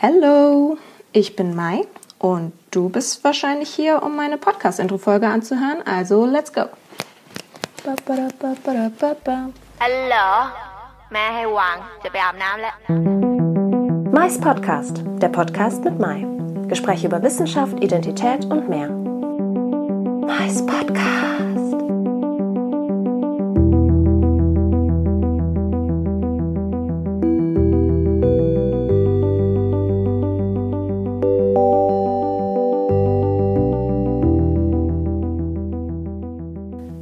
Hallo, ich bin Mai und du bist wahrscheinlich hier, um meine Podcast-Intro-Folge anzuhören, also let's go. Hallo, Mai Wang, Mais Podcast, der Podcast mit Mai. Gespräche über Wissenschaft, Identität und mehr. Mais Podcast.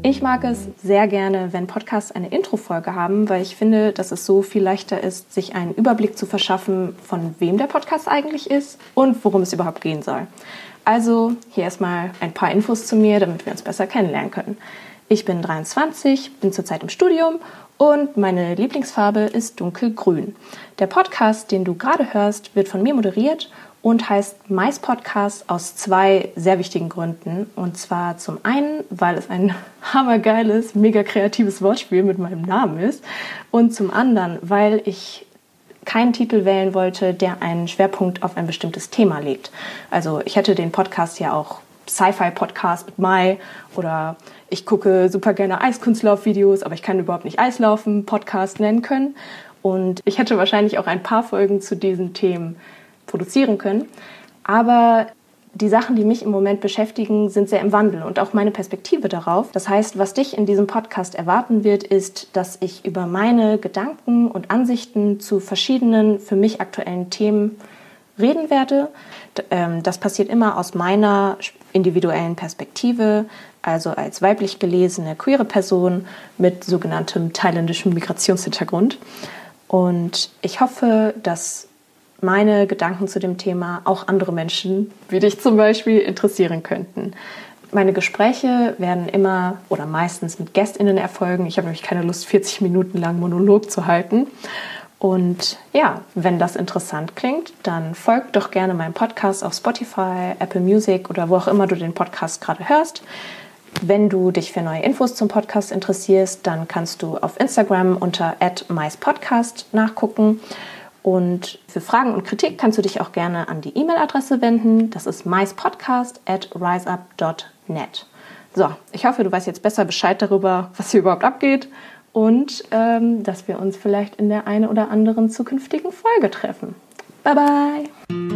Ich mag es sehr gerne, wenn Podcasts eine Intro-Folge haben, weil ich finde, dass es so viel leichter ist, sich einen Überblick zu verschaffen, von wem der Podcast eigentlich ist und worum es überhaupt gehen soll. Also hier erstmal ein paar Infos zu mir, damit wir uns besser kennenlernen können. Ich bin 23, bin zurzeit im Studium und meine Lieblingsfarbe ist dunkelgrün. Der Podcast, den du gerade hörst, wird von mir moderiert und heißt Mais Podcast aus zwei sehr wichtigen Gründen. Und zwar zum einen, weil es ein hammergeiles, mega kreatives Wortspiel mit meinem Namen ist. Und zum anderen, weil ich keinen Titel wählen wollte, der einen Schwerpunkt auf ein bestimmtes Thema legt. Also ich hätte den Podcast ja auch Sci-Fi-Podcast mit Mai oder ich gucke super gerne Eiskunstlaufvideos, aber ich kann überhaupt nicht Eislaufen Podcast nennen können. Und ich hätte wahrscheinlich auch ein paar Folgen zu diesen Themen produzieren können. Aber die Sachen, die mich im Moment beschäftigen, sind sehr im Wandel und auch meine Perspektive darauf. Das heißt, was dich in diesem Podcast erwarten wird, ist, dass ich über meine Gedanken und Ansichten zu verschiedenen für mich aktuellen Themen reden werde. ähm, Das passiert immer aus meiner individuellen Perspektive, also als weiblich gelesene queere Person mit sogenanntem thailändischem Migrationshintergrund. Und ich hoffe, dass meine Gedanken zu dem Thema auch andere Menschen, wie dich zum Beispiel, interessieren könnten. Meine Gespräche werden immer oder meistens mit GästInnen erfolgen. Ich habe nämlich keine Lust, 40 Minuten lang Monolog zu halten. Und ja, wenn das interessant klingt, dann folgt doch gerne meinem Podcast auf Spotify, Apple Music oder wo auch immer du den Podcast gerade hörst. Wenn du dich für neue Infos zum Podcast interessierst, dann kannst du auf Instagram unter @maispodcast nachgucken. Und für Fragen und Kritik kannst du dich auch gerne an die E-Mail-Adresse wenden. Das ist maispodcast at riseup.net. So, ich hoffe, du weißt jetzt besser Bescheid darüber, was hier überhaupt abgeht und ähm, dass wir uns vielleicht in der einen oder anderen zukünftigen Folge treffen. Bye bye!